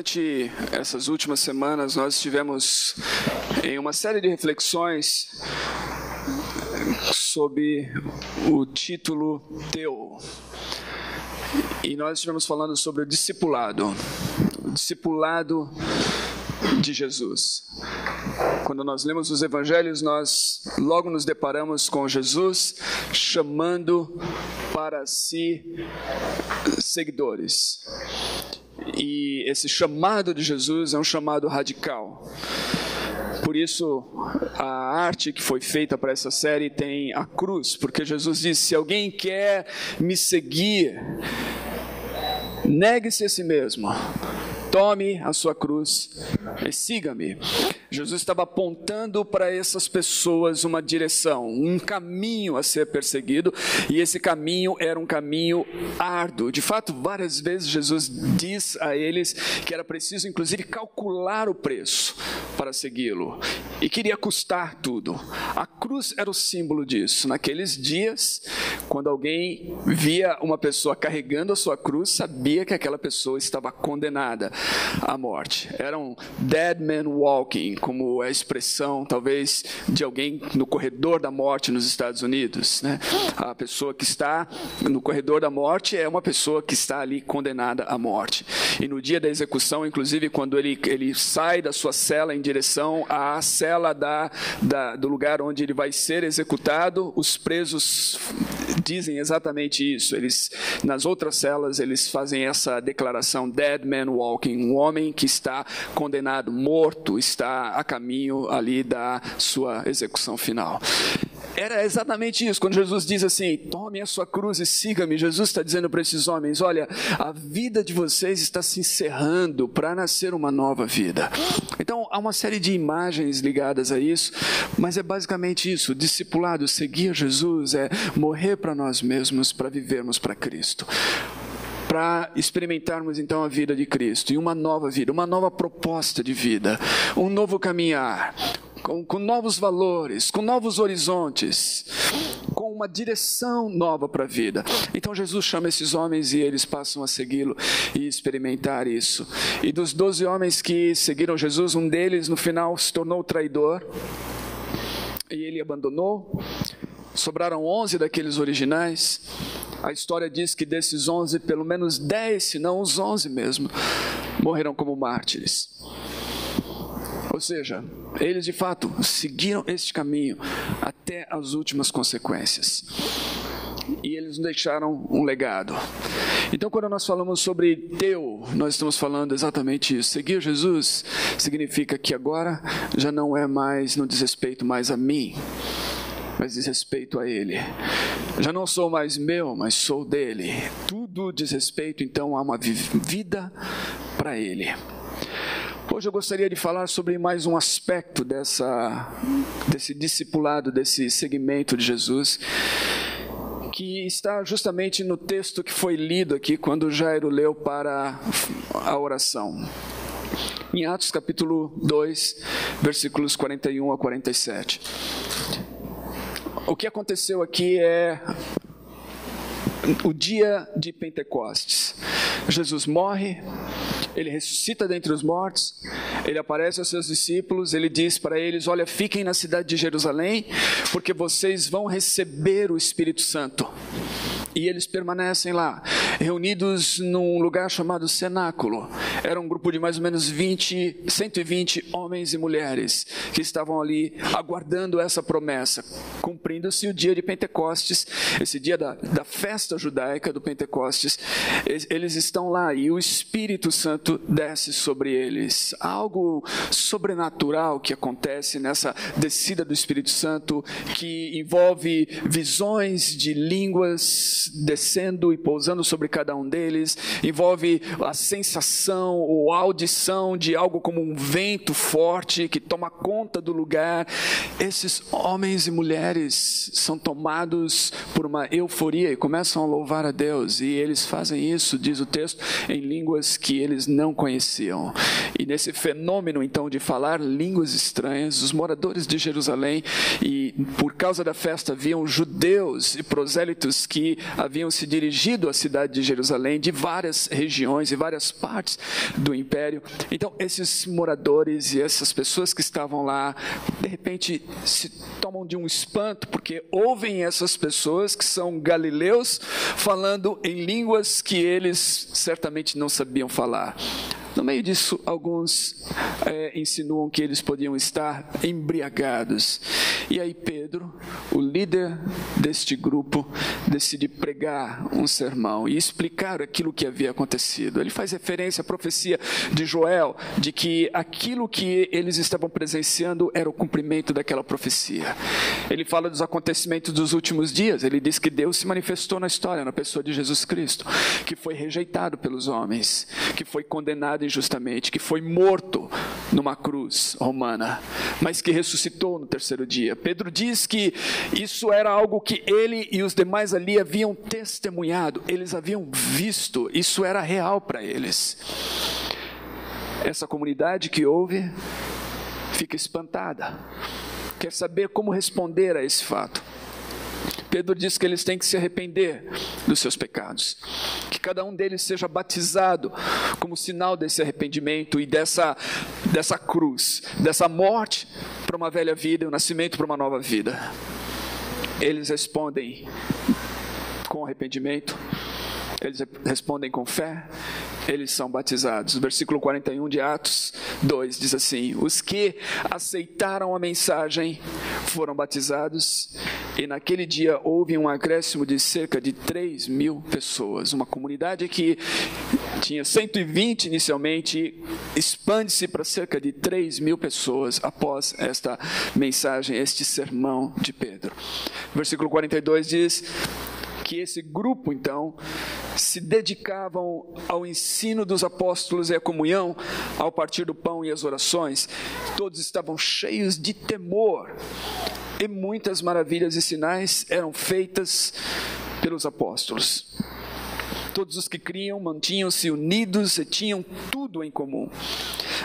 Durante essas últimas semanas, nós estivemos em uma série de reflexões sob o título Teu. E nós estivemos falando sobre o discipulado, o discipulado de Jesus. Quando nós lemos os evangelhos, nós logo nos deparamos com Jesus chamando para si seguidores. E esse chamado de Jesus é um chamado radical. Por isso, a arte que foi feita para essa série tem a cruz, porque Jesus disse: se alguém quer me seguir, negue-se a si mesmo, tome a sua cruz e siga-me. Jesus estava apontando para essas pessoas uma direção, um caminho a ser perseguido, e esse caminho era um caminho árduo. De fato, várias vezes Jesus diz a eles que era preciso, inclusive, calcular o preço para segui-lo, e queria custar tudo. A cruz era o símbolo disso. Naqueles dias, quando alguém via uma pessoa carregando a sua cruz, sabia que aquela pessoa estava condenada à morte. Era um dead man walking, como é a expressão, talvez, de alguém no corredor da morte nos Estados Unidos. Né? A pessoa que está no corredor da morte é uma pessoa que está ali condenada à morte. E no dia da execução, inclusive, quando ele, ele sai da sua cela em direção à cela da, da, do lugar onde ele vai ser executado, os presos dizem exatamente isso. Eles, nas outras celas, eles fazem essa declaração: dead man walking, um homem que está condenado, morto, está a caminho ali da sua execução final. Era exatamente isso. Quando Jesus diz assim: tome a sua cruz e siga-me, Jesus está dizendo para esses homens: olha, a vida de vocês está se encerrando para nascer uma nova vida. Então, há uma série de imagens ligadas a isso, mas é basicamente isso: discipulado, seguir Jesus, é morrer para nós mesmos para vivermos para Cristo para experimentarmos então a vida de Cristo e uma nova vida, uma nova proposta de vida, um novo caminhar, com, com novos valores, com novos horizontes, com uma direção nova para a vida. Então Jesus chama esses homens e eles passam a segui-lo e experimentar isso. E dos doze homens que seguiram Jesus, um deles no final se tornou traidor e ele abandonou. Sobraram onze daqueles originais. A história diz que desses onze, pelo menos dez, se não os onze mesmo, morreram como mártires. Ou seja, eles de fato seguiram este caminho até as últimas consequências. E eles deixaram um legado. Então, quando nós falamos sobre teu, nós estamos falando exatamente isso. Seguir Jesus significa que agora já não é mais, não diz respeito mais a mim, mas diz respeito a Ele. Já não sou mais meu, mas sou dele. Tudo diz respeito então a uma vida para Ele. Hoje eu gostaria de falar sobre mais um aspecto dessa, desse discipulado, desse segmento de Jesus, que está justamente no texto que foi lido aqui quando Jairo leu para a oração. Em Atos capítulo 2, versículos 41 a 47. O que aconteceu aqui é o dia de Pentecostes. Jesus morre, ele ressuscita dentre os mortos, ele aparece aos seus discípulos, ele diz para eles: Olha, fiquem na cidade de Jerusalém, porque vocês vão receber o Espírito Santo. E eles permanecem lá, reunidos num lugar chamado cenáculo. Era um grupo de mais ou menos 20, 120 homens e mulheres que estavam ali aguardando essa promessa. Cumprindo-se o dia de Pentecostes, esse dia da, da festa judaica do Pentecostes, eles estão lá e o Espírito Santo desce sobre eles. Algo sobrenatural que acontece nessa descida do Espírito Santo que envolve visões de línguas descendo e pousando sobre cada um deles, envolve a sensação ou audição de algo como um vento forte que toma conta do lugar. Esses homens e mulheres são tomados por uma euforia e começam a louvar a Deus, e eles fazem isso, diz o texto, em línguas que eles não conheciam. E nesse fenômeno então de falar línguas estranhas, os moradores de Jerusalém e por causa da festa haviam judeus e prosélitos que haviam se dirigido à cidade de Jerusalém de várias regiões e várias partes do império. Então, esses moradores e essas pessoas que estavam lá, de repente, se tomam de um espanto, porque ouvem essas pessoas que são galileus falando em línguas que eles certamente não sabiam falar. No meio disso, alguns é, insinuam que eles podiam estar embriagados. E aí, Pedro, o líder deste grupo, decide pregar um sermão e explicar aquilo que havia acontecido. Ele faz referência à profecia de Joel, de que aquilo que eles estavam presenciando era o cumprimento daquela profecia. Ele fala dos acontecimentos dos últimos dias. Ele diz que Deus se manifestou na história, na pessoa de Jesus Cristo, que foi rejeitado pelos homens, que foi condenado condenado injustamente, que foi morto numa cruz romana, mas que ressuscitou no terceiro dia. Pedro diz que isso era algo que ele e os demais ali haviam testemunhado, eles haviam visto, isso era real para eles. Essa comunidade que ouve fica espantada, quer saber como responder a esse fato. Pedro diz que eles têm que se arrepender dos seus pecados, que cada um deles seja batizado como sinal desse arrependimento e dessa, dessa cruz, dessa morte para uma velha vida e o nascimento para uma nova vida. Eles respondem com arrependimento, eles respondem com fé, eles são batizados. Versículo 41 de Atos 2 diz assim: Os que aceitaram a mensagem foram batizados, e naquele dia houve um acréscimo de cerca de 3 mil pessoas. Uma comunidade que tinha 120 inicialmente, expande-se para cerca de 3 mil pessoas após esta mensagem, este sermão de Pedro. Versículo 42 diz que esse grupo, então, se dedicavam ao ensino dos apóstolos e à comunhão, ao partir do pão e às orações. Todos estavam cheios de temor, e muitas maravilhas e sinais eram feitas pelos apóstolos. Todos os que criam mantinham-se unidos e tinham tudo em comum.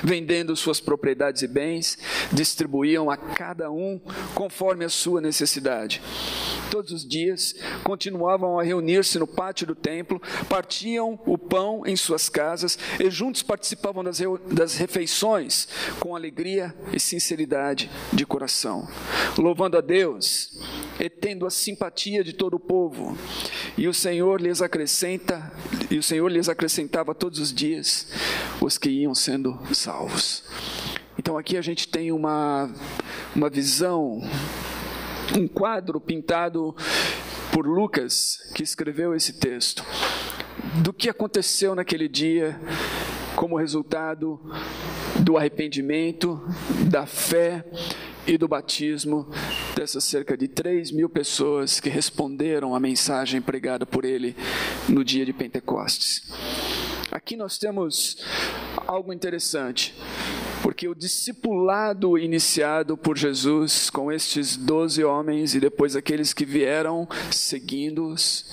Vendendo suas propriedades e bens, distribuíam a cada um conforme a sua necessidade. Todos os dias continuavam a reunir-se no pátio do templo, partiam o pão em suas casas e juntos participavam das, das refeições com alegria e sinceridade de coração, louvando a Deus e tendo a simpatia de todo o povo. E o Senhor lhes acrescenta, e o Senhor lhes acrescentava todos os dias os que iam sendo salvos. Então aqui a gente tem uma, uma visão, um quadro pintado por Lucas, que escreveu esse texto, do que aconteceu naquele dia como resultado do arrependimento, da fé e do batismo dessas cerca de 3 mil pessoas que responderam à mensagem pregada por ele no dia de Pentecostes. Aqui nós temos algo interessante, porque o discipulado iniciado por Jesus com estes doze homens e depois aqueles que vieram seguindo-os,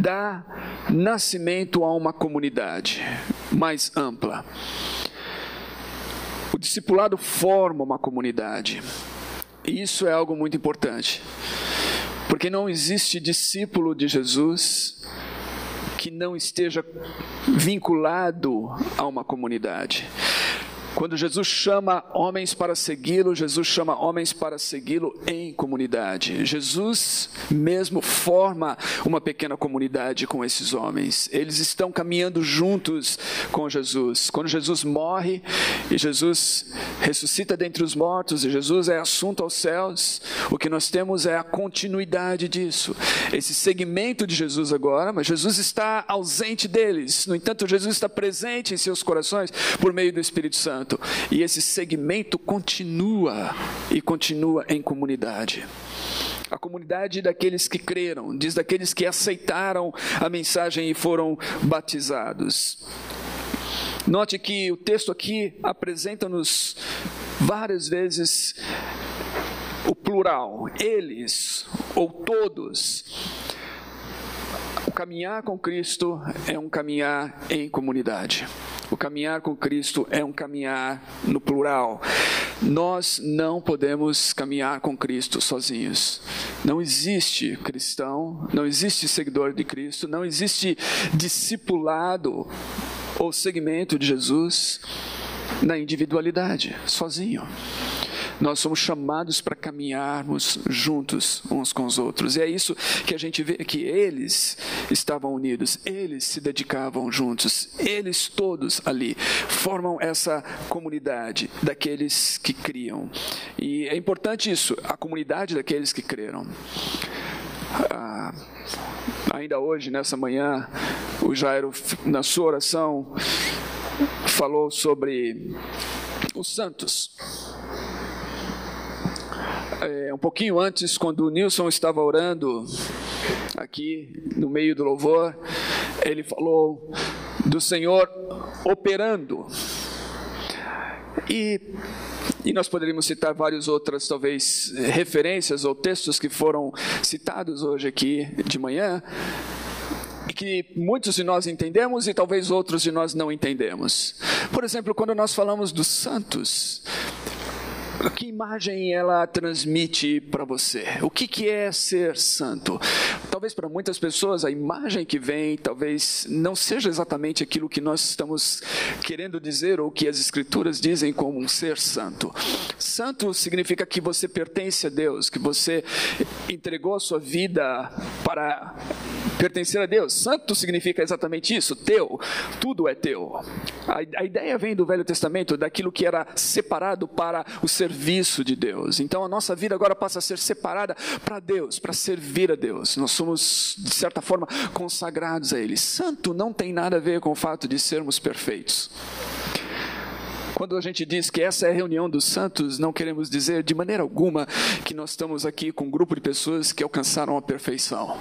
dá nascimento a uma comunidade mais ampla. O discipulado forma uma comunidade. E isso é algo muito importante. Porque não existe discípulo de Jesus que não esteja vinculado a uma comunidade. Quando Jesus chama homens para segui-lo, Jesus chama homens para segui-lo em comunidade. Jesus mesmo forma uma pequena comunidade com esses homens. Eles estão caminhando juntos com Jesus. Quando Jesus morre e Jesus ressuscita dentre os mortos e Jesus é assunto aos céus, o que nós temos é a continuidade disso. Esse segmento de Jesus agora, mas Jesus está ausente deles. No entanto, Jesus está presente em seus corações por meio do Espírito Santo. Santo. E esse segmento continua e continua em comunidade. A comunidade daqueles que creram, diz daqueles que aceitaram a mensagem e foram batizados. Note que o texto aqui apresenta-nos várias vezes o plural, eles ou todos. O caminhar com Cristo é um caminhar em comunidade. O caminhar com Cristo é um caminhar no plural. Nós não podemos caminhar com Cristo sozinhos. Não existe cristão, não existe seguidor de Cristo, não existe discipulado ou segmento de Jesus na individualidade, sozinho. Nós somos chamados para caminharmos juntos uns com os outros. E é isso que a gente vê que eles estavam unidos, eles se dedicavam juntos, eles todos ali formam essa comunidade daqueles que criam. E é importante isso, a comunidade daqueles que creram. Ah, ainda hoje, nessa manhã, o Jairo, na sua oração, falou sobre os santos é, um pouquinho antes, quando o Nilson estava orando aqui no meio do louvor, ele falou do Senhor operando. E, e nós poderíamos citar várias outras, talvez, referências ou textos que foram citados hoje aqui de manhã, e que muitos de nós entendemos e talvez outros de nós não entendemos. Por exemplo, quando nós falamos dos santos, que imagem ela transmite para você? O que, que é ser santo? Talvez para muitas pessoas a imagem que vem talvez não seja exatamente aquilo que nós estamos querendo dizer ou que as escrituras dizem como um ser santo. Santo significa que você pertence a Deus, que você entregou a sua vida para pertencer a Deus. Santo significa exatamente isso, teu, tudo é teu. A, a ideia vem do Velho Testamento, daquilo que era separado para o serviço de Deus. Então a nossa vida agora passa a ser separada para Deus, para servir a Deus. Nós somos, de certa forma, consagrados a Ele. Santo não tem nada a ver com o fato de sermos perfeitos. Quando a gente diz que essa é a reunião dos santos, não queremos dizer de maneira alguma que nós estamos aqui com um grupo de pessoas que alcançaram a perfeição.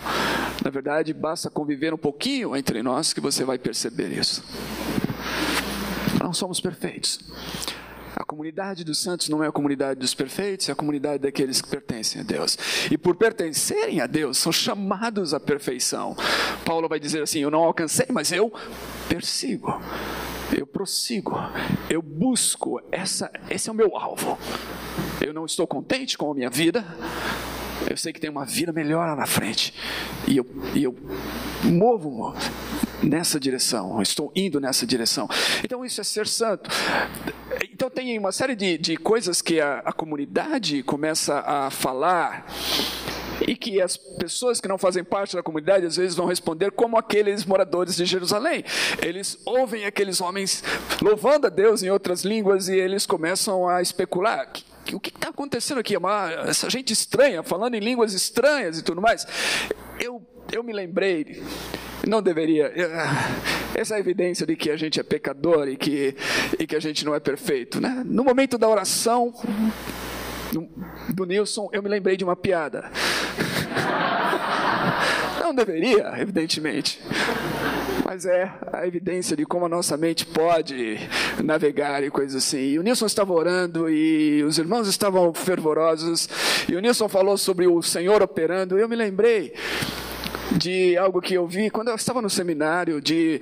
Na verdade, basta conviver um pouquinho entre nós que você vai perceber isso. Não somos perfeitos. A comunidade dos santos não é a comunidade dos perfeitos, é a comunidade daqueles que pertencem a Deus. E por pertencerem a Deus, são chamados à perfeição. Paulo vai dizer assim: Eu não alcancei, mas eu persigo eu prossigo, eu busco, essa, esse é o meu alvo. Eu não estou contente com a minha vida, eu sei que tem uma vida melhor lá na frente, e eu, e eu movo nessa direção, estou indo nessa direção. Então, isso é ser santo. Então, tem uma série de, de coisas que a, a comunidade começa a falar e que as pessoas que não fazem parte da comunidade às vezes vão responder como aqueles moradores de Jerusalém. Eles ouvem aqueles homens louvando a Deus em outras línguas e eles começam a especular. O que está acontecendo aqui? Uma, essa gente estranha, falando em línguas estranhas e tudo mais. Eu, eu me lembrei não deveria. Essa é a evidência de que a gente é pecador e que, e que a gente não é perfeito. Né? No momento da oração, do Nilson, eu me lembrei de uma piada. Não deveria, evidentemente. Mas é a evidência de como a nossa mente pode navegar e coisas assim. E o Nilson estava orando e os irmãos estavam fervorosos. E o Nilson falou sobre o Senhor operando. E eu me lembrei de algo que eu vi quando eu estava no seminário, de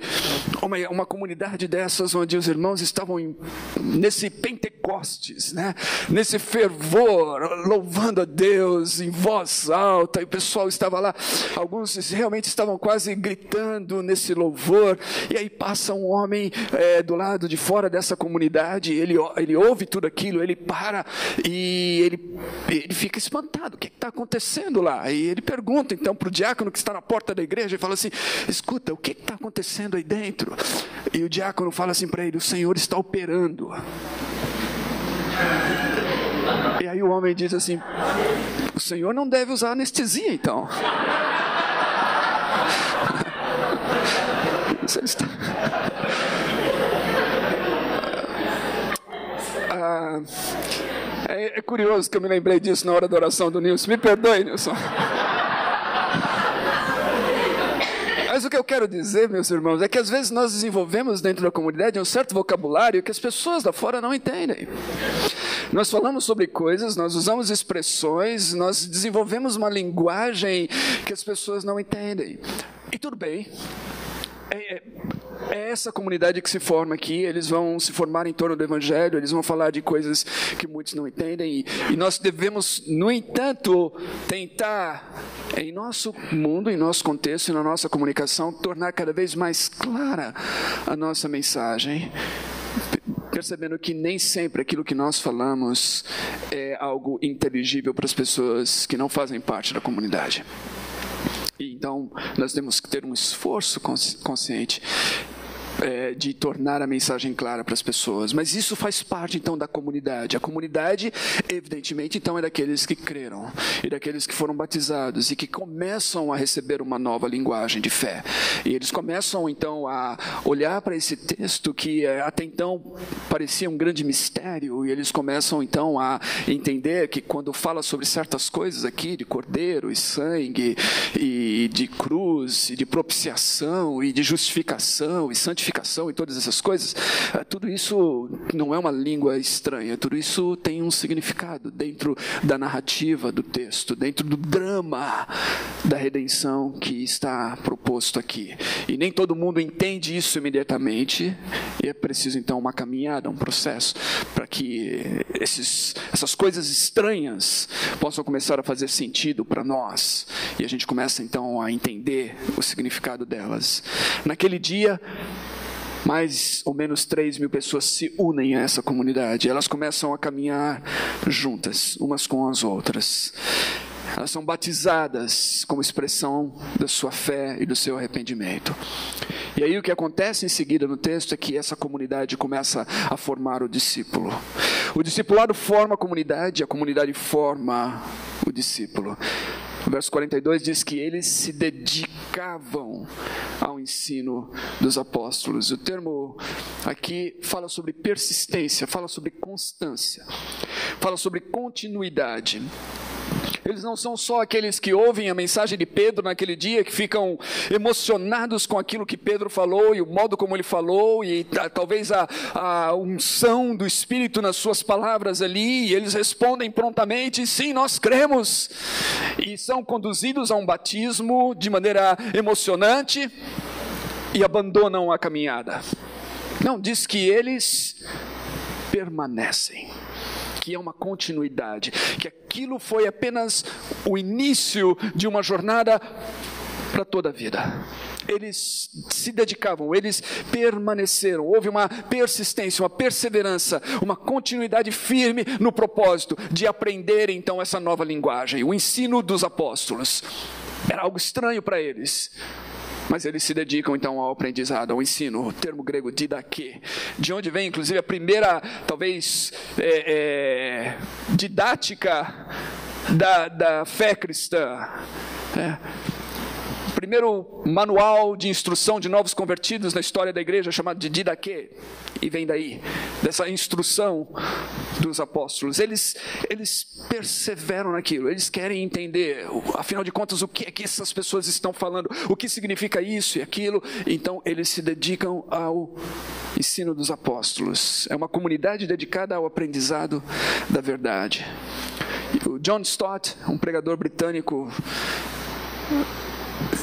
uma, uma comunidade dessas onde os irmãos estavam em, nesse Pentecostes, né? nesse fervor, louvando a Deus em voz alta, e o pessoal estava lá, alguns realmente estavam quase gritando nesse louvor, e aí passa um homem é, do lado de fora dessa comunidade, ele, ele ouve tudo aquilo, ele para e ele, ele fica espantado, o que está acontecendo lá? E ele pergunta então para o diácono que está na na porta da igreja e fala assim: escuta, o que está acontecendo aí dentro? E o diácono fala assim para ele: o Senhor está operando. E aí o homem diz assim: o Senhor não deve usar anestesia então. Está. Ah, é, é, curioso que eu me lembrei disso na hora da oração do Nilson. Me perdoe, Nilson. Mas o que eu quero dizer, meus irmãos, é que às vezes nós desenvolvemos dentro da comunidade um certo vocabulário que as pessoas da fora não entendem. Nós falamos sobre coisas, nós usamos expressões, nós desenvolvemos uma linguagem que as pessoas não entendem. E tudo bem. é, é, é, essa comunidade que se forma aqui. Eles vão se formar em torno do Evangelho, eles vão falar de coisas que muitos não entendem. E, nós devemos, no entanto, tentar, em nosso mundo, em nosso contexto e na nossa comunicação, tornar cada vez mais clara a nossa mensagem percebendo que nem sempre aquilo que nós falamos é algo inteligível para as pessoas que não fazem parte da comunidade. Então, nós temos que ter um esforço consciente é, de tornar a mensagem clara para as pessoas. Mas isso faz parte então da comunidade. A comunidade, evidentemente, então é daqueles que creram e daqueles que foram batizados e que começam a receber uma nova linguagem de fé. E eles começam então a olhar para esse texto que é, até então parecia um grande mistério e eles começam então a entender que quando fala sobre certas coisas aqui de cordeiro e sangue e de cruz e de propiciação e de justificação e santificação e todas essas coisas, eh, tudo isso não é uma língua estranha, tudo isso tem um significado dentro da narrativa do texto, dentro do drama da redenção que está proposto aqui. E nem todo mundo entende isso imediatamente, e é preciso então uma caminhada, um processo, para que esses, essas coisas estranhas possam começar a fazer sentido para nós, e a gente começa então a entender o significado delas. Naquele dia, mais ou menos 3 mil pessoas se unem a essa comunidade. Elas começam a caminhar juntas, umas com as outras. Elas são batizadas como expressão da sua fé e do seu arrependimento. E aí o que acontece em seguida no texto é que essa comunidade começa a formar o discípulo. O discipulado forma a comunidade, a comunidade forma o discípulo. Verso 42 diz que eles se dedicavam ao ensino dos apóstolos. O termo aqui fala sobre persistência, fala sobre constância, fala sobre continuidade. Eles não são só aqueles que ouvem a mensagem de Pedro naquele dia, que ficam emocionados com aquilo que Pedro falou e o modo como ele falou, e talvez a, a unção do Espírito nas suas palavras ali, e eles respondem prontamente: sim, nós cremos, e são conduzidos a um batismo de maneira emocionante e abandonam a caminhada. Não, diz que eles permanecem que é uma continuidade, que aquilo foi apenas o início de uma jornada para toda a vida. Eles se dedicavam, eles permaneceram. Houve uma persistência, uma perseverança, uma continuidade firme no propósito de aprender então essa nova linguagem, o ensino dos apóstolos. Era algo estranho para eles, mas eles se dedicam então ao aprendizado, ao ensino, o termo grego didaquê, de onde vem inclusive a primeira, talvez, é, é, didática da, da fé cristã. É. Primeiro manual de instrução de novos convertidos na história da igreja, chamado de Didaquê, e vem daí, dessa instrução dos apóstolos. Eles, eles perseveram naquilo, eles querem entender, afinal de contas, o que é que essas pessoas estão falando, o que significa isso e aquilo, então eles se dedicam ao ensino dos apóstolos. É uma comunidade dedicada ao aprendizado da verdade. O John Stott, um pregador britânico,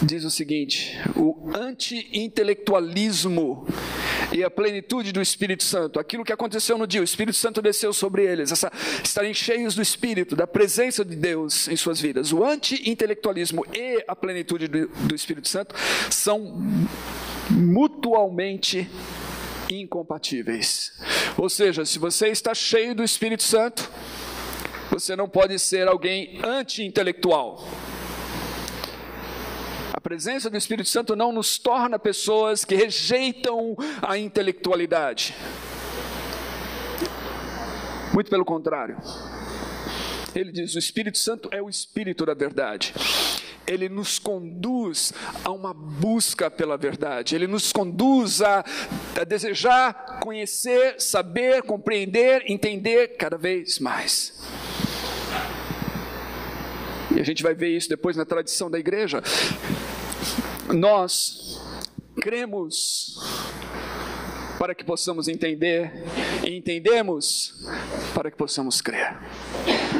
diz o seguinte: o anti-intelectualismo e a plenitude do Espírito Santo, aquilo que aconteceu no dia, o Espírito Santo desceu sobre eles, essa, estarem cheios do Espírito, da presença de Deus em suas vidas. O anti-intelectualismo e a plenitude do, do Espírito Santo são mutualmente incompatíveis. Ou seja, se você está cheio do Espírito Santo, você não pode ser alguém anti-intelectual presença do Espírito Santo não nos torna pessoas que rejeitam a intelectualidade. Muito pelo contrário. Ele diz: o Espírito Santo é o Espírito da verdade. Ele nos conduz a uma busca pela verdade, ele nos conduz a, a desejar conhecer, saber, compreender, entender cada vez mais. E a gente vai ver isso depois na tradição da igreja nós cremos para que possamos entender e entendemos para que possamos crer.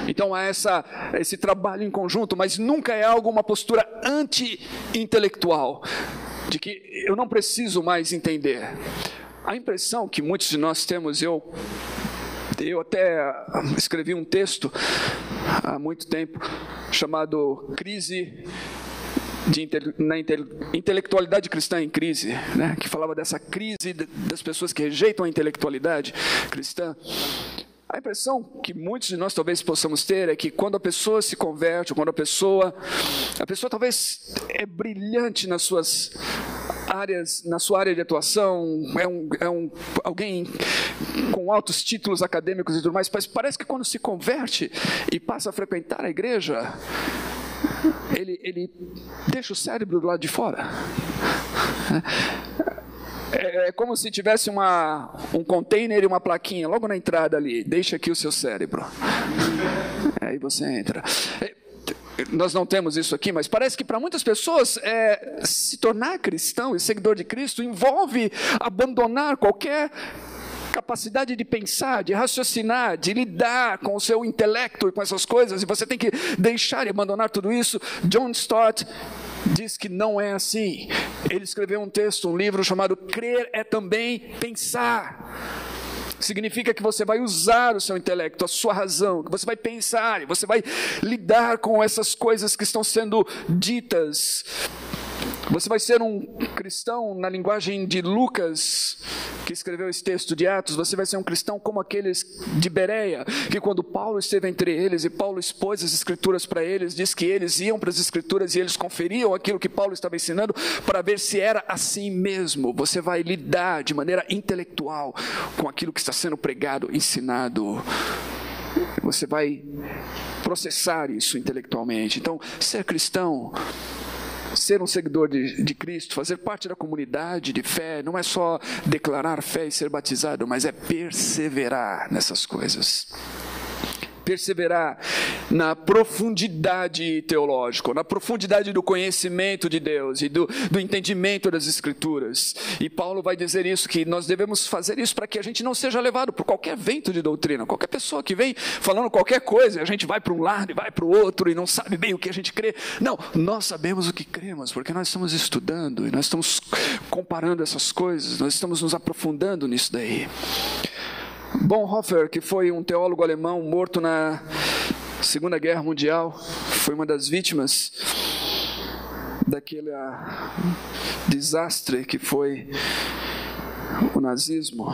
Então há essa, esse trabalho em conjunto, mas nunca é algo, uma postura anti-intelectual. de que eu não preciso mais entender. A impressão que muitos de nós temos, eu eu até escrevi um texto há muito tempo chamado Crise de, na intelectualidade cristã em crise, né, que falava dessa crise das pessoas que rejeitam a intelectualidade cristã. A impressão que muitos de nós talvez possamos ter é que quando a pessoa se converte, quando a pessoa, a pessoa talvez é brilhante nas suas áreas, na sua área de atuação, é um, é um alguém com altos títulos acadêmicos e tudo mais, mas parece que quando se converte e passa a frequentar a igreja, ele, ele deixa o cérebro do lado de fora. É, é como se tivesse uma, um container e uma plaquinha logo na entrada ali. Deixa aqui o seu cérebro. Aí você entra. É, nós não temos isso aqui, mas parece que para muitas pessoas é, se tornar cristão e seguidor de Cristo envolve abandonar qualquer capacidade de pensar, de raciocinar, de lidar com o seu intelecto e com essas coisas, e você tem que deixar e abandonar tudo isso. John Stott diz que não é assim. Ele escreveu um texto, um livro chamado Crer é também pensar. Significa que você vai usar o seu intelecto, a sua razão, que você vai pensar, você vai lidar com essas coisas que estão sendo ditas você vai ser um cristão na linguagem de Lucas, que escreveu esse texto de Atos. Você vai ser um cristão como aqueles de Bereia, que quando Paulo esteve entre eles e Paulo expôs as escrituras para eles, diz que eles iam para as escrituras e eles conferiam aquilo que Paulo estava ensinando para ver se era assim mesmo. Você vai lidar de maneira intelectual com aquilo que está sendo pregado, ensinado. Você vai processar isso intelectualmente. Então, ser cristão ser um seguidor de, de Cristo, fazer parte da comunidade de fé, não é só declarar fé e ser batizado, mas é perseverar nessas coisas perseverar na profundidade teológica, na profundidade do conhecimento de Deus e do, do entendimento das Escrituras. E Paulo vai dizer isso, que nós devemos fazer isso para que a gente não seja levado por qualquer vento de doutrina, qualquer pessoa que vem falando qualquer coisa, a gente vai para um lado e vai para o outro e não sabe bem o que a gente crê. Não, nós sabemos o que cremos, porque nós estamos estudando e nós estamos comparando essas coisas, nós estamos nos aprofundando nisso daí. Bonhoeffer, que foi um teólogo alemão morto na Segunda Guerra Mundial, foi uma das vítimas daquele ah, desastre que foi o nazismo.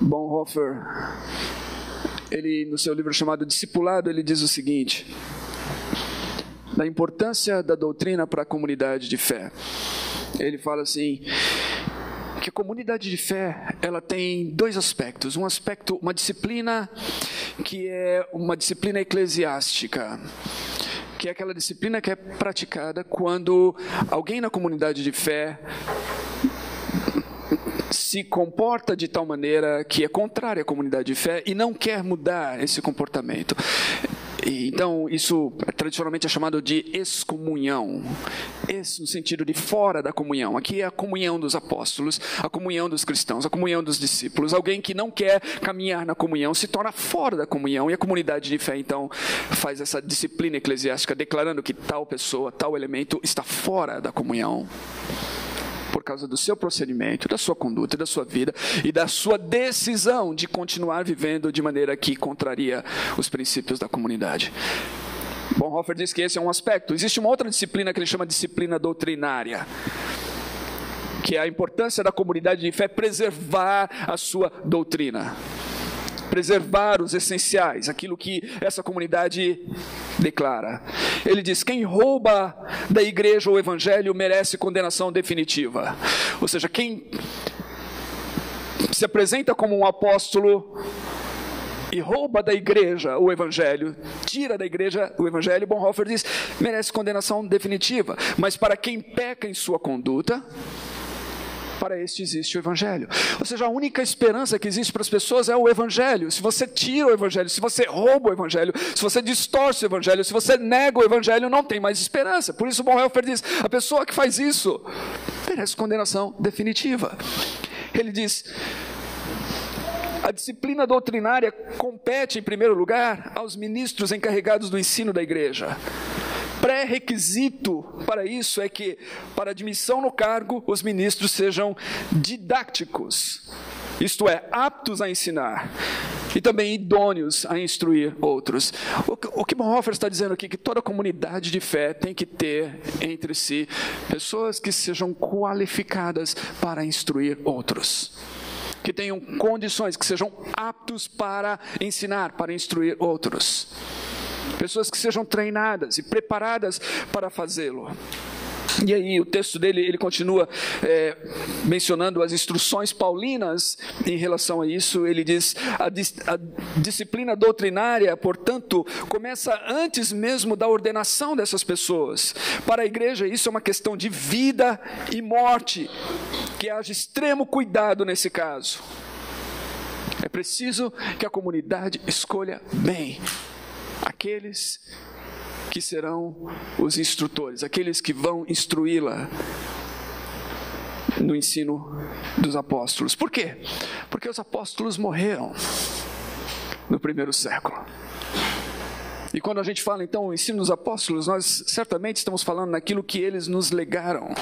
Bonhoeffer, ele no seu livro chamado Discipulado, ele diz o seguinte: da importância da doutrina para a comunidade de fé. Ele fala assim: que a comunidade de fé ela tem dois aspectos. Um aspecto, uma disciplina que é uma disciplina eclesiástica que é aquela disciplina que é praticada quando alguém na comunidade de fé se comporta de tal maneira que é contrária à comunidade de fé e não quer mudar esse comportamento. Então, isso tradicionalmente é chamado de excomunhão. Esse no sentido de fora da comunhão. Aqui é a comunhão dos apóstolos, a comunhão dos cristãos, a comunhão dos discípulos. Alguém que não quer caminhar na comunhão se torna fora da comunhão e a comunidade de fé então faz essa disciplina eclesiástica declarando que tal pessoa, tal elemento está fora da comunhão por causa do seu procedimento, da sua conduta, da sua vida e da sua decisão de continuar vivendo de maneira que contraria os princípios da comunidade. Bonhoeffer diz que esse é um aspecto. Existe uma outra disciplina que ele chama de disciplina doutrinária que é a importância da comunidade de fé preservar a sua doutrina preservar os essenciais, aquilo que essa comunidade declara. Ele diz: quem rouba da igreja o evangelho merece condenação definitiva. Ou seja, quem se apresenta como um apóstolo e rouba da igreja o evangelho, tira da igreja o evangelho, Bonhoeffer diz, merece condenação definitiva. Mas para quem peca em sua conduta, para este existe o Evangelho. Ou seja, a única esperança que existe para as pessoas é o Evangelho. Se você tira o Evangelho, se você rouba o Evangelho, se você distorce o Evangelho, se você nega o Evangelho, não tem mais esperança. Por isso, Bonhoeffer diz: a pessoa que faz isso merece condenação definitiva. Ele diz. A disciplina doutrinária compete, em primeiro lugar, aos ministros encarregados do ensino da igreja. Pré-requisito para isso é que, para admissão no cargo, os ministros sejam didáticos, isto é, aptos a ensinar e também idôneos a instruir outros. O que Bonhoeffer está dizendo aqui é que toda comunidade de fé tem que ter entre si pessoas que sejam qualificadas para instruir outros. Que tenham condições, que sejam aptos para ensinar, para instruir outros. Pessoas que sejam treinadas e preparadas para fazê-lo. E aí o texto dele ele continua é, mencionando as instruções paulinas em relação a isso. Ele diz a, dis, a disciplina doutrinária, portanto, começa antes mesmo da ordenação dessas pessoas. Para a igreja isso é uma questão de vida e morte, que haja extremo cuidado nesse caso. É preciso que a comunidade escolha bem aqueles que serão os instrutores, aqueles que vão instruí-la no ensino dos apóstolos. Por quê? Porque os apóstolos morreram no primeiro século. E quando a gente fala então o ensino dos apóstolos, nós certamente estamos falando naquilo que eles nos legaram.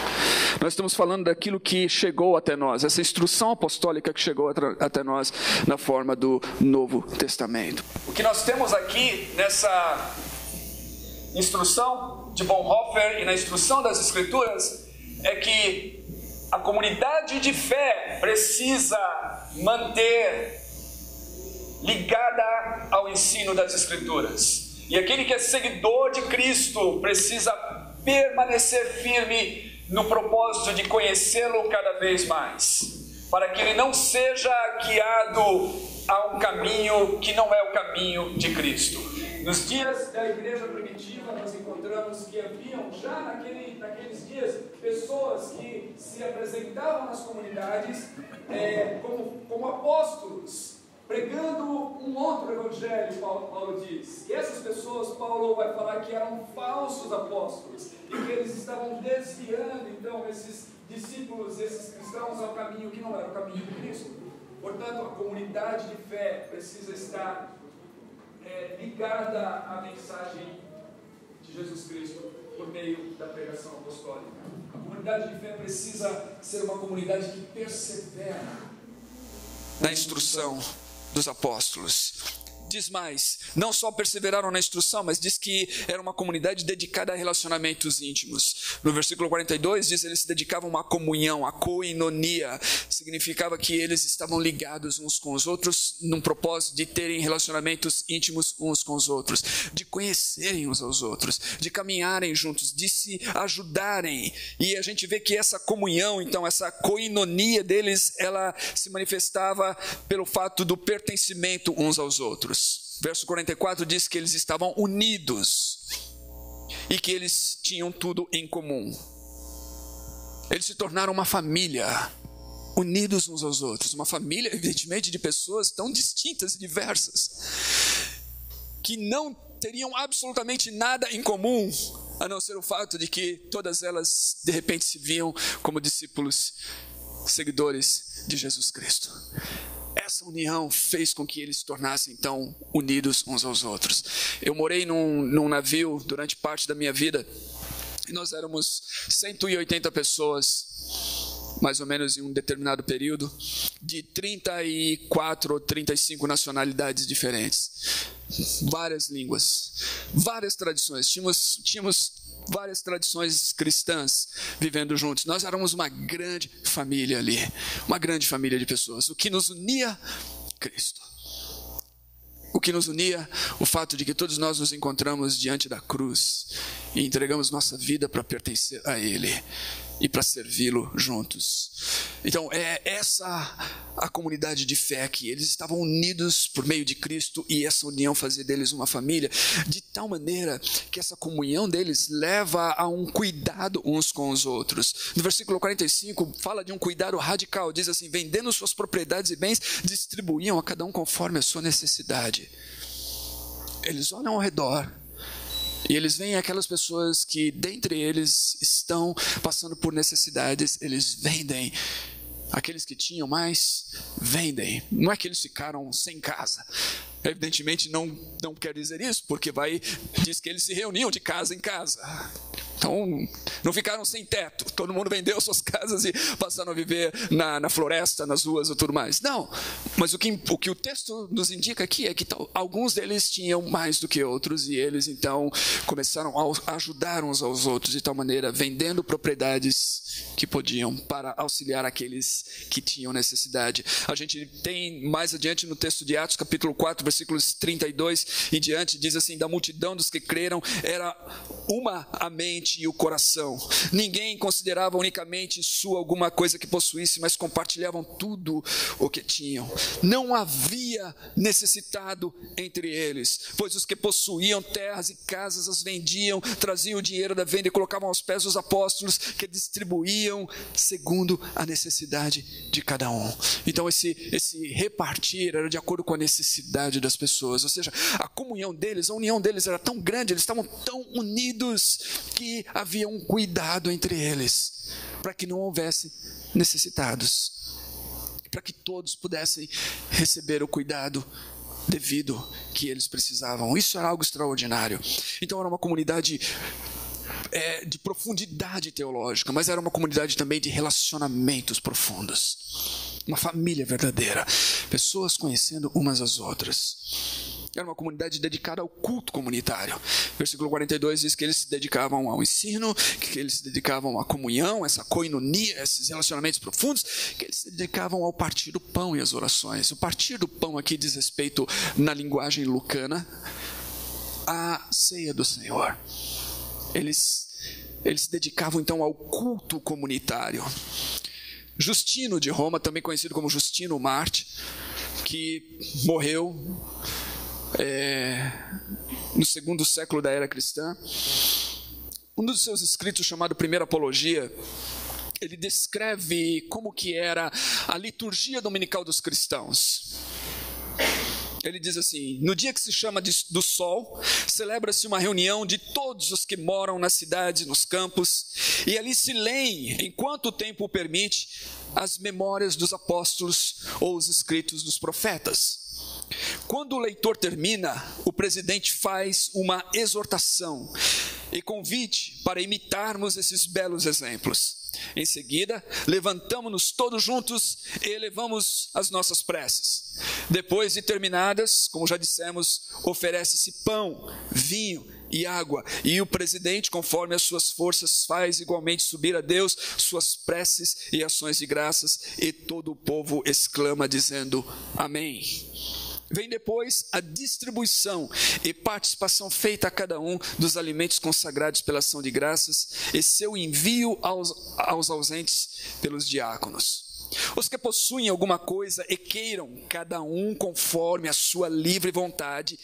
Nós estamos falando daquilo que chegou até nós, essa instrução apostólica que chegou até nós na forma do Novo Testamento. O que nós temos aqui nessa instrução de Bonhoeffer e na instrução das Escrituras é que a comunidade de fé precisa manter ligada ao ensino das Escrituras. E aquele que é seguidor de Cristo precisa permanecer firme no propósito de conhecê-lo cada vez mais, para que ele não seja guiado a um caminho que não é o caminho de Cristo. Nos dias da igreja primitiva, nós encontramos que haviam já naquele, naqueles dias pessoas que se apresentavam nas comunidades é, como, como apóstolos, pregando um outro evangelho, Paulo, Paulo diz. E essas pessoas, Paulo vai falar que eram falsos apóstolos e que eles estavam desviando então esses discípulos, esses cristãos ao caminho que não era o caminho de Cristo. Portanto, a comunidade de fé precisa estar é, ligada à mensagem de Jesus Cristo por meio da pregação apostólica. A comunidade de fé precisa ser uma comunidade que persevera na instrução dos apóstolos diz mais: não só perseveraram na instrução, mas diz que era uma comunidade dedicada a relacionamentos íntimos. No versículo 42 diz: eles se dedicavam uma comunhão, a coinonia. Significava que eles estavam ligados uns com os outros, num propósito de terem relacionamentos íntimos uns com os outros, de conhecerem uns aos outros, de caminharem juntos, de se ajudarem. E a gente vê que essa comunhão, então, essa coinonia deles, ela se manifestava pelo fato do pertencimento uns aos outros. Verso 44 diz que eles estavam unidos e que eles tinham tudo em comum. Eles se tornaram uma família, unidos uns aos outros. Uma família, evidentemente, de pessoas tão distintas e diversas, que não teriam absolutamente nada em comum, a não ser o fato de que todas elas, de repente, se viam como discípulos, seguidores de Jesus Cristo. Essa união fez com que eles se tornassem então unidos uns aos outros. Eu morei num, num navio durante parte da minha vida e nós éramos 180 pessoas, mais ou menos em um determinado período, de 34 ou 35 nacionalidades diferentes, várias línguas, várias tradições. Tínhamos, tínhamos várias tradições cristãs vivendo juntos. Nós éramos uma grande família ali, uma grande família de pessoas. O que nos unia? Cristo. O que nos unia? O fato de que todos nós nos encontramos diante da cruz e entregamos nossa vida para pertencer a Ele e para servi-lo juntos. Então, é essa a comunidade de fé aqui. Eles estavam unidos por meio de Cristo e essa união fazia deles uma família, de tal maneira que essa comunhão deles leva a um cuidado uns com os outros. No versículo 45, fala de um cuidado radical. Diz assim: vendendo suas propriedades e bens, distribuíam a cada um conforme a sua necessidade. Eles olham ao redor e eles veem aquelas pessoas que, dentre eles, estão passando por necessidades, eles vendem. Aqueles que tinham mais, vendem. Não é que eles ficaram sem casa, Evidentemente não, não quer dizer isso, porque vai diz que eles se reuniam de casa em casa. Então, não ficaram sem teto. Todo mundo vendeu suas casas e passaram a viver na, na floresta, nas ruas e tudo mais. Não. Mas o que, o que o texto nos indica aqui é que tal, alguns deles tinham mais do que outros e eles então começaram a ajudar uns aos outros de tal maneira, vendendo propriedades que podiam para auxiliar aqueles que tinham necessidade. A gente tem mais adiante no texto de Atos, capítulo 4, versículos 32 e diante, diz assim: da multidão dos que creram era uma a mente e o coração. Ninguém considerava unicamente sua alguma coisa que possuísse, mas compartilhavam tudo o que tinham. Não havia necessitado entre eles, pois os que possuíam terras e casas as vendiam, traziam o dinheiro da venda e colocavam aos pés dos apóstolos, que distribuíam segundo a necessidade de cada um. Então esse esse repartir era de acordo com a necessidade das pessoas, ou seja, a comunhão deles, a união deles era tão grande, eles estavam tão unidos que havia um cuidado entre eles, para que não houvesse necessitados, para que todos pudessem receber o cuidado devido que eles precisavam. Isso era algo extraordinário. Então era uma comunidade é, de profundidade teológica, mas era uma comunidade também de relacionamentos profundos. Uma família verdadeira, pessoas conhecendo umas às outras. Era uma comunidade dedicada ao culto comunitário. Versículo 42 diz que eles se dedicavam ao ensino, que eles se dedicavam à comunhão, essa coinonia, esses relacionamentos profundos, que eles se dedicavam ao partir do pão e às orações. O partir do pão aqui diz respeito, na linguagem lucana, à ceia do Senhor. Eles, eles se dedicavam então ao culto comunitário. Justino de Roma, também conhecido como Justino Marte, que morreu é, no segundo século da era cristã. Um dos seus escritos, chamado Primeira Apologia, ele descreve como que era a liturgia dominical dos cristãos. Ele diz assim: No dia que se chama de, do sol, celebra-se uma reunião de todos os que moram na cidade, nos campos, e ali se leem, enquanto o tempo permite, as memórias dos apóstolos ou os escritos dos profetas. Quando o leitor termina, o presidente faz uma exortação e convite para imitarmos esses belos exemplos. Em seguida, levantamos-nos todos juntos e elevamos as nossas preces. Depois de terminadas, como já dissemos, oferece-se pão, vinho e água, e o presidente, conforme as suas forças, faz igualmente subir a Deus suas preces e ações de graças, e todo o povo exclama dizendo: Amém. Vem depois a distribuição e participação feita a cada um dos alimentos consagrados pela ação de graças e seu envio aos, aos ausentes pelos diáconos. Os que possuem alguma coisa e queiram, cada um conforme a sua livre vontade,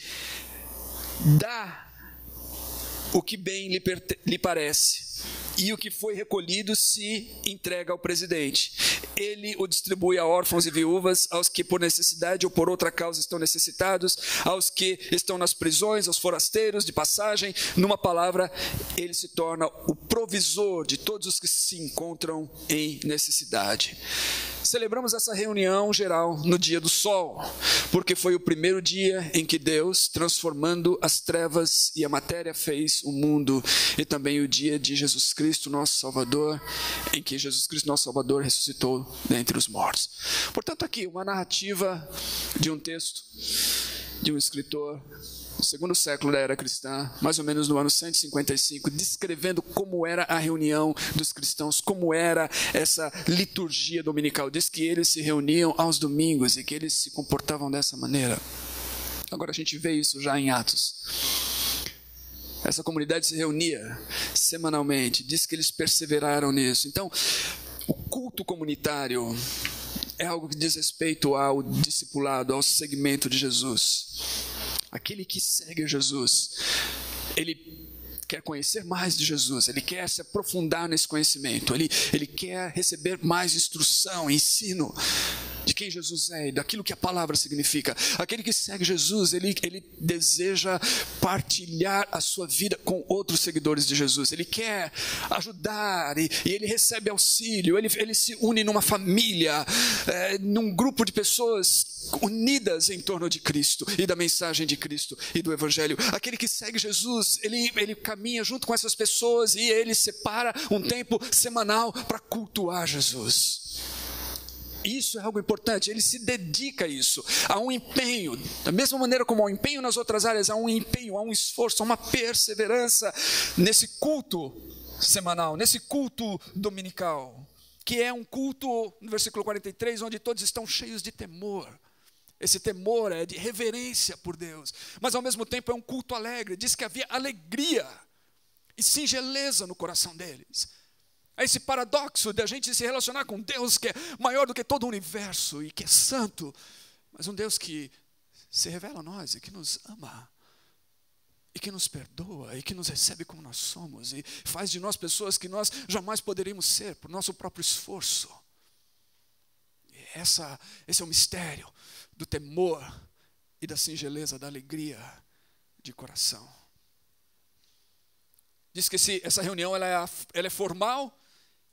dá o que bem lhe, lhe parece e o que foi recolhido se entrega ao presidente. Ele o distribui a órfãos e viúvas, aos que por necessidade ou por outra causa estão necessitados, aos que estão nas prisões, aos forasteiros de passagem. Numa palavra, ele se torna o provisor de todos os que se encontram em necessidade. Celebramos essa reunião geral no dia do sol, porque foi o primeiro dia em que Deus, transformando as trevas e a matéria, fez o mundo, e também o dia de Jesus Cristo, nosso Salvador, em que Jesus Cristo, nosso Salvador, ressuscitou dentre os mortos. Portanto, aqui uma narrativa de um texto de um escritor no segundo século da era cristã, mais ou menos no ano 155, descrevendo como era a reunião dos cristãos, como era essa liturgia dominical. Diz que eles se reuniam aos domingos e que eles se comportavam dessa maneira. Agora a gente vê isso já em Atos. Essa comunidade se reunia semanalmente, diz que eles perseveraram nisso. Então, o culto comunitário é algo que diz respeito ao discipulado, ao segmento de Jesus. Aquele que segue Jesus, ele quer conhecer mais de Jesus, ele quer se aprofundar nesse conhecimento, ele, ele quer receber mais instrução, ensino de quem Jesus é e daquilo que a palavra significa. Aquele que segue Jesus, ele, ele deseja partilhar a sua vida com outros seguidores de Jesus. Ele quer ajudar e, e ele recebe auxílio. Ele, ele se une numa família, é, num grupo de pessoas unidas em torno de Cristo e da mensagem de Cristo e do Evangelho. Aquele que segue Jesus, ele, ele caminha junto com essas pessoas e ele separa um tempo semanal para cultuar Jesus. Isso é algo importante, ele se dedica a isso, a um empenho, da mesma maneira como há um empenho nas outras áreas, há um empenho, há um esforço, há uma perseverança nesse culto semanal, nesse culto dominical, que é um culto, no versículo 43, onde todos estão cheios de temor. Esse temor é de reverência por Deus, mas ao mesmo tempo é um culto alegre. Diz que havia alegria e singeleza no coração deles. É esse paradoxo de a gente se relacionar com Deus que é maior do que todo o universo e que é santo, mas um Deus que se revela a nós e que nos ama, e que nos perdoa, e que nos recebe como nós somos, e faz de nós pessoas que nós jamais poderíamos ser por nosso próprio esforço. E essa, esse é o mistério do temor e da singeleza, da alegria de coração. Diz que essa reunião ela é, ela é formal,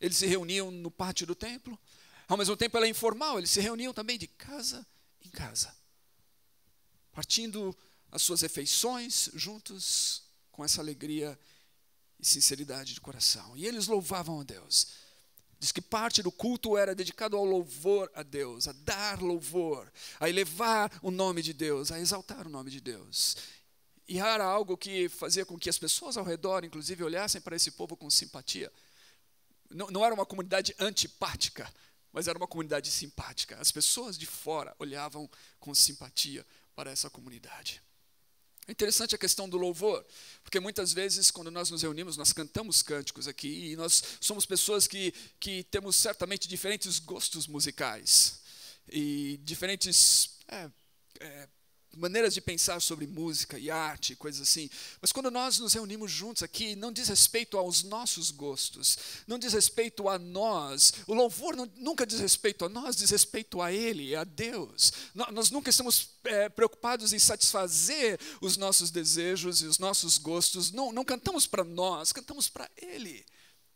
eles se reuniam no pátio do templo. Ao mesmo tempo, ela é informal, eles se reuniam também de casa em casa, partindo as suas refeições juntos com essa alegria e sinceridade de coração. E eles louvavam a Deus. Diz que parte do culto era dedicado ao louvor a Deus, a dar louvor, a elevar o nome de Deus, a exaltar o nome de Deus. E era algo que fazia com que as pessoas ao redor, inclusive, olhassem para esse povo com simpatia não, não era uma comunidade antipática, mas era uma comunidade simpática. As pessoas de fora olhavam com simpatia para essa comunidade. É interessante a questão do louvor, porque muitas vezes, quando nós nos reunimos, nós cantamos cânticos aqui, e nós somos pessoas que, que temos certamente diferentes gostos musicais, e diferentes é, é, maneiras de pensar sobre música e arte, coisas assim. Mas quando nós nos reunimos juntos aqui, não diz respeito aos nossos gostos, não diz respeito a nós. O louvor não, nunca diz respeito a nós, diz respeito a Ele, a Deus. Nós nunca estamos é, preocupados em satisfazer os nossos desejos e os nossos gostos. Não, não cantamos para nós, cantamos para Ele.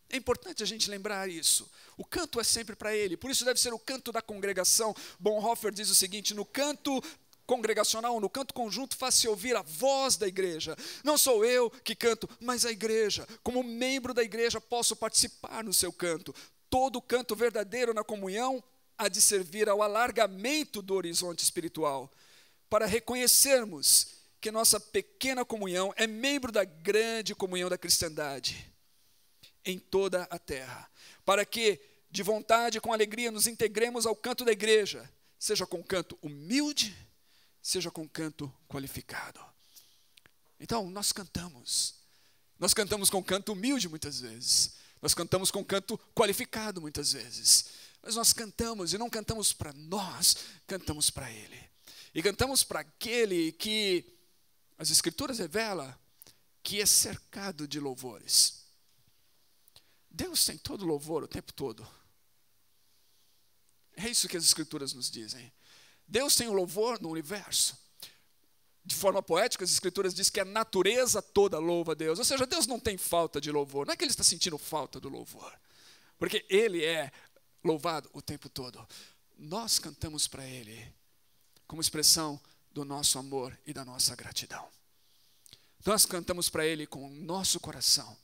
É importante a gente lembrar isso. O canto é sempre para Ele, por isso deve ser o canto da congregação. Bonhoeffer diz o seguinte: no canto congregacional, no canto conjunto, faz-se ouvir a voz da igreja. Não sou eu que canto, mas a igreja. Como membro da igreja, posso participar no seu canto. Todo canto verdadeiro na comunhão há de servir ao alargamento do horizonte espiritual, para reconhecermos que nossa pequena comunhão é membro da grande comunhão da cristandade em toda a terra, para que, de vontade e com alegria, nos integremos ao canto da igreja, seja com canto humilde, seja com canto qualificado. Então, nós cantamos. Nós cantamos com canto humilde muitas vezes. Nós cantamos com canto qualificado muitas vezes. Mas nós cantamos e não cantamos para nós, cantamos para Ele. E cantamos para aquele que as Escrituras revelam que é cercado de louvores. Deus tem todo louvor o tempo todo. É isso que as Escrituras nos dizem. Deus tem o louvor no universo. De forma poética, as escrituras dizem que a natureza toda louva a Deus. Ou seja, Deus não tem falta de louvor. Não é que ele está sentindo falta do louvor. Porque ele é louvado o tempo todo. Nós cantamos para ele como expressão do nosso amor e da nossa gratidão. Nós cantamos para ele com o nosso coração.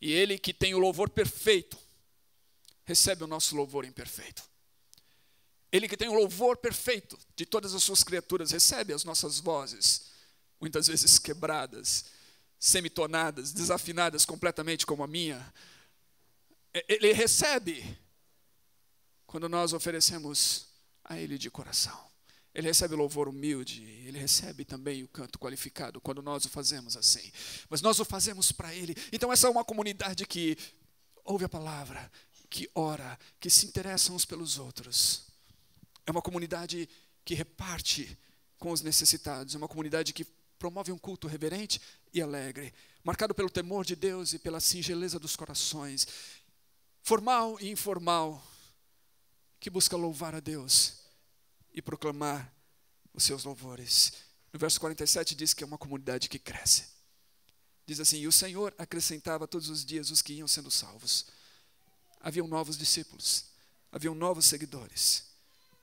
E ele que tem o louvor perfeito, recebe o nosso louvor imperfeito. Ele que tem o louvor perfeito de todas as suas criaturas, recebe as nossas vozes, muitas vezes quebradas, semitonadas, desafinadas completamente como a minha. Ele recebe quando nós oferecemos a Ele de coração. Ele recebe o louvor humilde, ele recebe também o canto qualificado quando nós o fazemos assim. Mas nós o fazemos para Ele. Então, essa é uma comunidade que ouve a palavra, que ora, que se interessa uns pelos outros. É uma comunidade que reparte com os necessitados, é uma comunidade que promove um culto reverente e alegre, marcado pelo temor de Deus e pela singeleza dos corações, formal e informal, que busca louvar a Deus e proclamar os seus louvores. No verso 47 diz que é uma comunidade que cresce. Diz assim: E o Senhor acrescentava todos os dias os que iam sendo salvos. Haviam novos discípulos, haviam novos seguidores.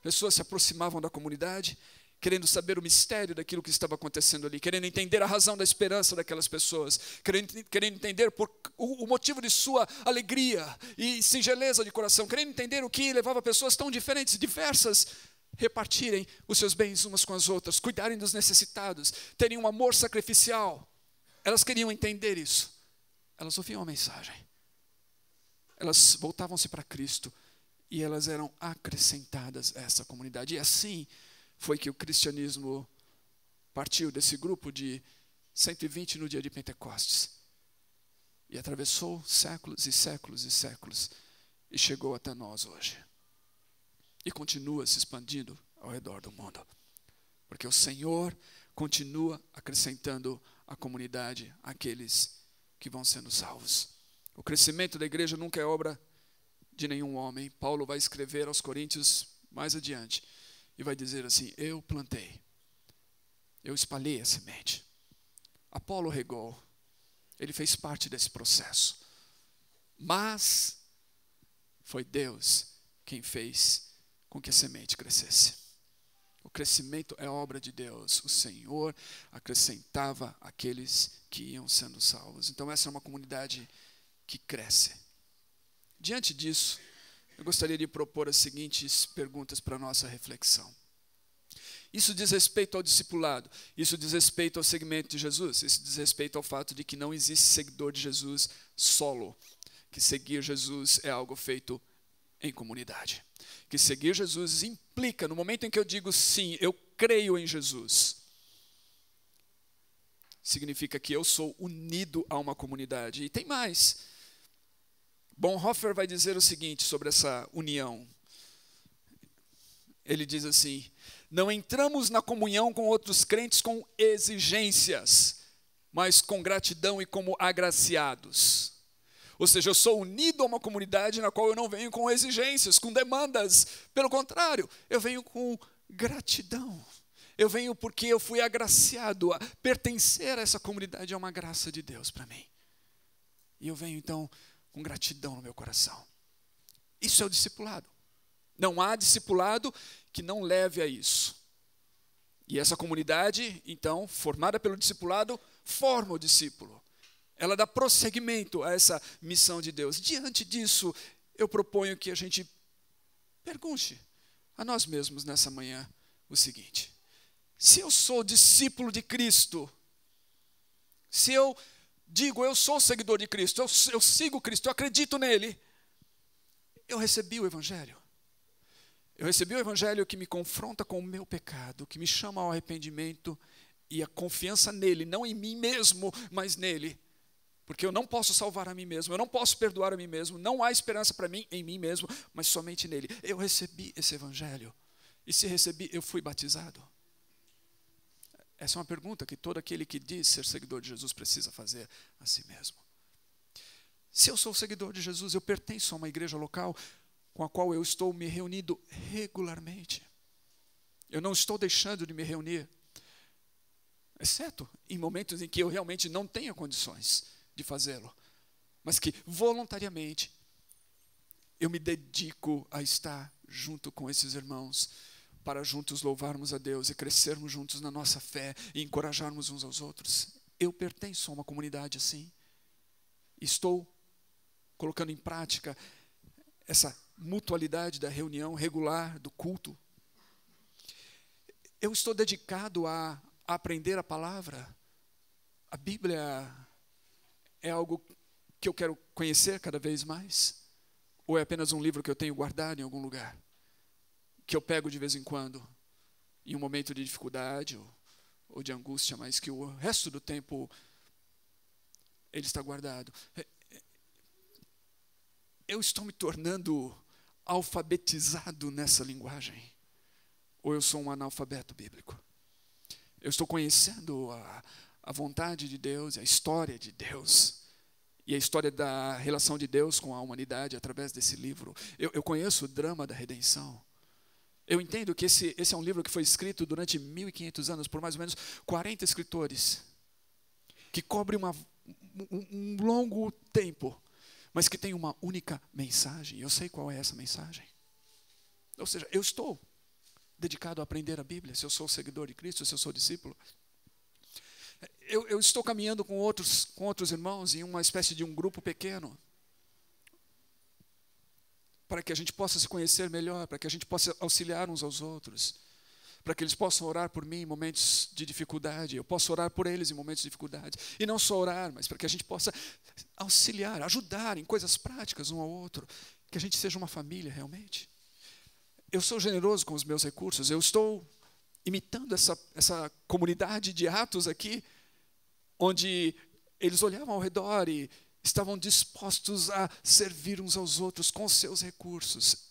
Pessoas se aproximavam da comunidade, querendo saber o mistério daquilo que estava acontecendo ali, querendo entender a razão da esperança daquelas pessoas, querendo, querendo entender por, o, o motivo de sua alegria e singeleza de coração, querendo entender o que levava pessoas tão diferentes, diversas, repartirem os seus bens umas com as outras, cuidarem dos necessitados, terem um amor sacrificial. Elas queriam entender isso. Elas ouviam a mensagem. Elas voltavam-se para Cristo e elas eram acrescentadas a essa comunidade. E assim foi que o cristianismo partiu desse grupo de 120 no dia de Pentecostes e atravessou séculos e séculos e séculos e chegou até nós hoje. E continua se expandindo ao redor do mundo. Porque o Senhor continua acrescentando à comunidade aqueles que vão sendo salvos. O crescimento da igreja nunca é obra de nenhum homem. Paulo vai escrever aos Coríntios mais adiante e vai dizer assim: Eu plantei, eu espalhei a semente. Apolo regou, ele fez parte desse processo. Mas foi Deus quem fez com que a semente crescesse. O crescimento é obra de Deus. O Senhor acrescentava aqueles que iam sendo salvos. Então, essa é uma comunidade que cresce. Diante disso, eu gostaria de propor as seguintes perguntas para a nossa reflexão. Isso diz respeito ao discipulado, isso diz respeito ao segmento de Jesus, isso diz respeito ao fato de que não existe seguidor de Jesus solo, que seguir Jesus é algo feito em comunidade. Que seguir Jesus implica, no momento em que eu digo sim, eu creio em Jesus, significa que eu sou unido a uma comunidade. E tem mais. Bonhoeffer vai dizer o seguinte sobre essa união. Ele diz assim: Não entramos na comunhão com outros crentes com exigências, mas com gratidão e como agraciados. Ou seja, eu sou unido a uma comunidade na qual eu não venho com exigências, com demandas. Pelo contrário, eu venho com gratidão. Eu venho porque eu fui agraciado. A pertencer a essa comunidade é uma graça de Deus para mim. E eu venho então com gratidão no meu coração. Isso é o discipulado. Não há discipulado que não leve a isso. E essa comunidade, então, formada pelo discipulado, forma o discípulo. Ela dá prosseguimento a essa missão de Deus. Diante disso, eu proponho que a gente pergunte a nós mesmos nessa manhã o seguinte: se eu sou discípulo de Cristo, se eu digo eu sou seguidor de Cristo, eu, eu sigo Cristo, eu acredito nele, eu recebi o Evangelho. Eu recebi o Evangelho que me confronta com o meu pecado, que me chama ao arrependimento e a confiança nele, não em mim mesmo, mas nele. Porque eu não posso salvar a mim mesmo, eu não posso perdoar a mim mesmo, não há esperança para mim em mim mesmo, mas somente nele. Eu recebi esse Evangelho. E se recebi, eu fui batizado. Essa é uma pergunta que todo aquele que diz ser seguidor de Jesus precisa fazer a si mesmo. Se eu sou seguidor de Jesus, eu pertenço a uma igreja local com a qual eu estou me reunindo regularmente. Eu não estou deixando de me reunir, exceto em momentos em que eu realmente não tenha condições de fazê-lo, mas que voluntariamente eu me dedico a estar junto com esses irmãos para juntos louvarmos a Deus e crescermos juntos na nossa fé e encorajarmos uns aos outros. Eu pertenço a uma comunidade assim. Estou colocando em prática essa mutualidade da reunião regular, do culto. Eu estou dedicado a, aprender a palavra. A Bíblia é algo que eu quero conhecer cada vez mais? Ou é apenas um livro que eu tenho guardado em algum lugar? Que eu pego de vez em quando, em um momento de dificuldade ou, ou de angústia, mas que o resto do tempo ele está guardado. É, é, eu estou me tornando alfabetizado nessa linguagem? Ou eu sou um analfabeto bíblico? Eu estou conhecendo a, a vontade de Deus, a história de Deus, e a história da relação de Deus com a humanidade através desse livro. Eu, eu conheço o drama da redenção. Eu entendo que esse, esse é um livro que foi escrito durante 1500 anos por mais ou menos 40 escritores, que cobre uma, um, um longo tempo, mas que tem uma única mensagem. Eu sei qual é essa mensagem. Ou seja, eu estou dedicado a aprender a Bíblia, se eu sou seguidor de Cristo, se eu sou discípulo. Eu, eu, estou caminhando com outros, com outros irmãos em uma espécie de um grupo pequeno, para que a gente possa se conhecer melhor, para que a gente possa auxiliar uns aos outros, para que eles possam orar por mim em momentos de dificuldade, eu posso orar por eles em momentos de dificuldade, e não só orar, mas para que a gente possa auxiliar, ajudar em coisas práticas um ao outro, que a gente seja uma família realmente. Eu sou generoso com os meus recursos, eu estou imitando essa, essa comunidade de atos aqui, onde eles olhavam ao redor e estavam dispostos a servir uns aos outros com seus recursos.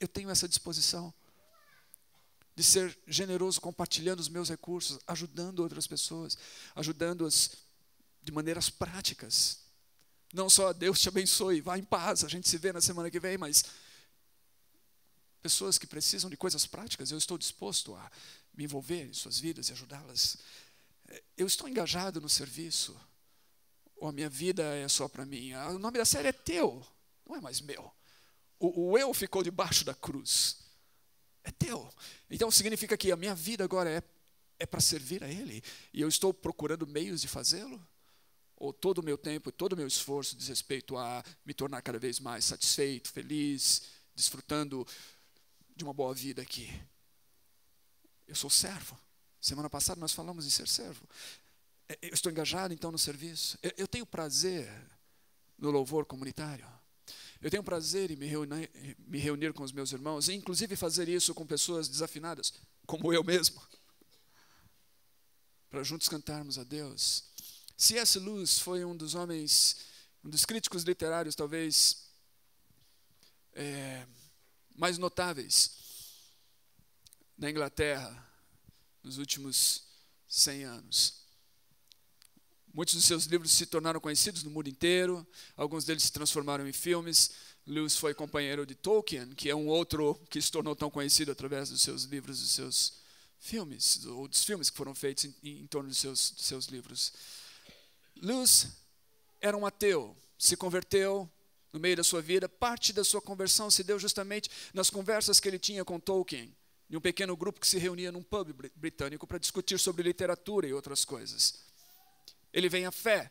Eu tenho essa disposição de ser generoso compartilhando os meus recursos, ajudando outras pessoas, ajudando-as de maneiras práticas. Não só Deus te abençoe, vá em paz, a gente se vê na semana que vem, mas pessoas que precisam de coisas práticas, eu estou disposto a me envolver em suas vidas e ajudá-las. Eu estou engajado no serviço, ou a minha vida é só para mim? Ah, o nome da série é teu, não é mais meu. O, o eu ficou debaixo da cruz. É teu. Então significa que a minha vida agora é, é para servir a Ele. E eu estou procurando meios de fazê-lo? Ou todo o meu tempo, todo o meu esforço diz respeito a me tornar cada vez mais satisfeito, feliz, desfrutando de uma boa vida aqui? Eu sou servo. Semana passada nós falamos em ser servo. É, eu estou engajado então no serviço. Eu tenho prazer no louvor comunitário. Eu tenho prazer em me reunir, me reunir com os meus irmãos, e inclusive fazer isso com pessoas desafinadas, como eu mesmo, para juntos cantarmos a Deus. C.S. Lewis foi um dos homens, um dos críticos literários, talvez, é, mais notáveis da Inglaterra nos últimos 100 anos. Muitos dos seus livros se tornaram conhecidos no mundo inteiro, alguns deles se transformaram em filmes. Lewis foi companheiro de Tolkien, que é um outro que se tornou tão conhecido através dos seus livros, dos seus filmes, ou dos filmes que foram feitos em, em torno dos seus, dos seus livros. Lewis era um ateu, se converteu no meio da sua vida. Parte da sua conversão se deu justamente nas conversas que ele tinha com Tolkien, em um pequeno grupo que se reunia num pub britânico para discutir sobre literatura e outras coisas ele vem à fé,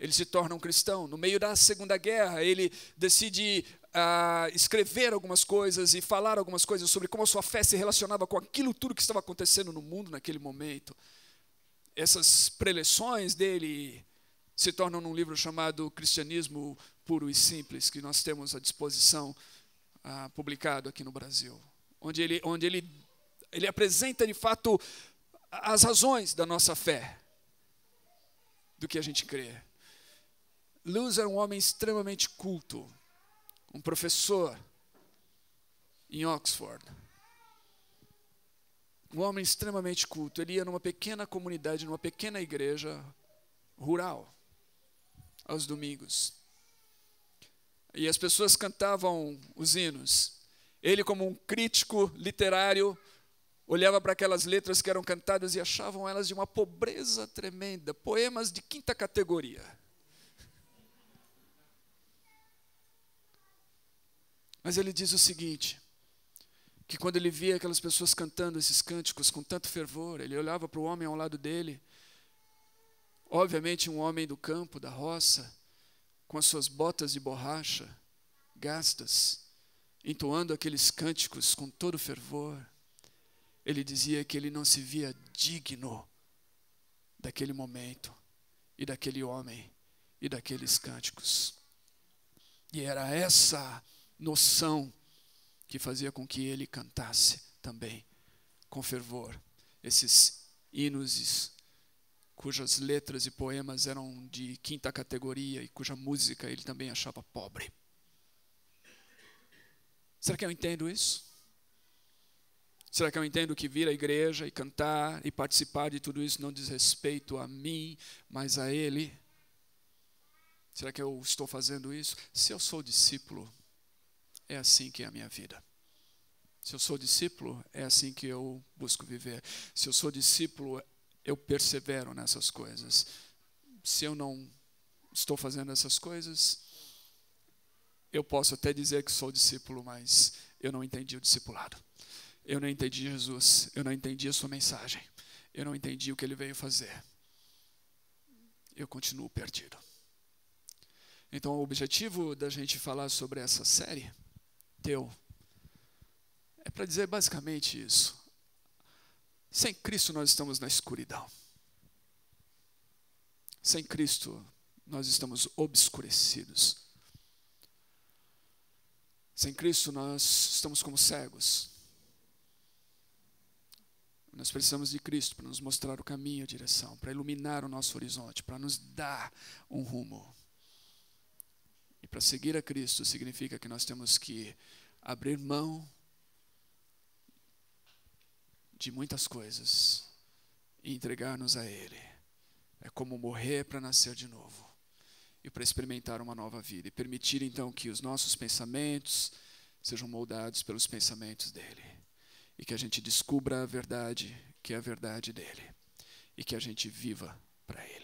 ele se torna um cristão. No meio da Segunda Guerra, ele decide uh, escrever algumas coisas e falar algumas coisas sobre como a sua fé se relacionava com aquilo tudo que estava acontecendo no mundo naquele momento. Essas preleções dele se tornam num livro chamado Cristianismo Puro e Simples, que nós temos à disposição, uh, publicado aqui no Brasil, onde ele, onde ele, ele apresenta de fato as razões da nossa fé do que a gente crê. Lewis era um homem extremamente culto, um professor em Oxford. Um homem extremamente culto. Ele ia numa pequena comunidade, numa pequena igreja rural, aos domingos. E as pessoas cantavam os hinos. Ele, como um crítico literário, olhava para aquelas letras que eram cantadas e achavam elas de uma pobreza tremenda, poemas de quinta categoria. Mas ele diz o seguinte: que quando ele via aquelas pessoas cantando esses cânticos com tanto fervor, ele olhava para o homem ao lado dele, obviamente um homem do campo, da roça, com as suas botas de borracha gastas, entoando aqueles cânticos com todo fervor ele dizia que ele não se via digno daquele momento e daquele homem e daqueles cânticos. E era essa noção que fazia com que ele cantasse também com fervor esses hinos cujas letras e poemas eram de quinta categoria e cuja música ele também achava pobre. Será que eu entendo isso? Será que eu entendo que vir à igreja e cantar e participar de tudo isso não diz respeito a mim, mas a Ele? Será que eu estou fazendo isso? Se eu sou discípulo, é assim que é a minha vida. Se eu sou discípulo, é assim que eu busco viver. Se eu sou discípulo, eu persevero nessas coisas. Se eu não estou fazendo essas coisas, eu posso até dizer que sou discípulo, mas eu não entendi o discipulado. Eu não entendi Jesus, eu não entendi a sua mensagem. Eu não entendi o que ele veio fazer. Eu continuo perdido. Então, o objetivo da gente falar sobre essa série, teu, é para dizer basicamente isso. Sem Cristo nós estamos na escuridão. Sem Cristo nós estamos obscurecidos. Sem Cristo nós estamos como cegos. Nós precisamos de Cristo para nos mostrar o caminho, a direção, para iluminar o nosso horizonte, para nos dar um rumo. E para seguir a Cristo significa que nós temos que abrir mão de muitas coisas e entregar-nos a Ele. É como morrer para nascer de novo e para experimentar uma nova vida e permitir então que os nossos pensamentos sejam moldados pelos pensamentos dele e que a gente descubra a verdade, que é a verdade dele, e que a gente viva para ele.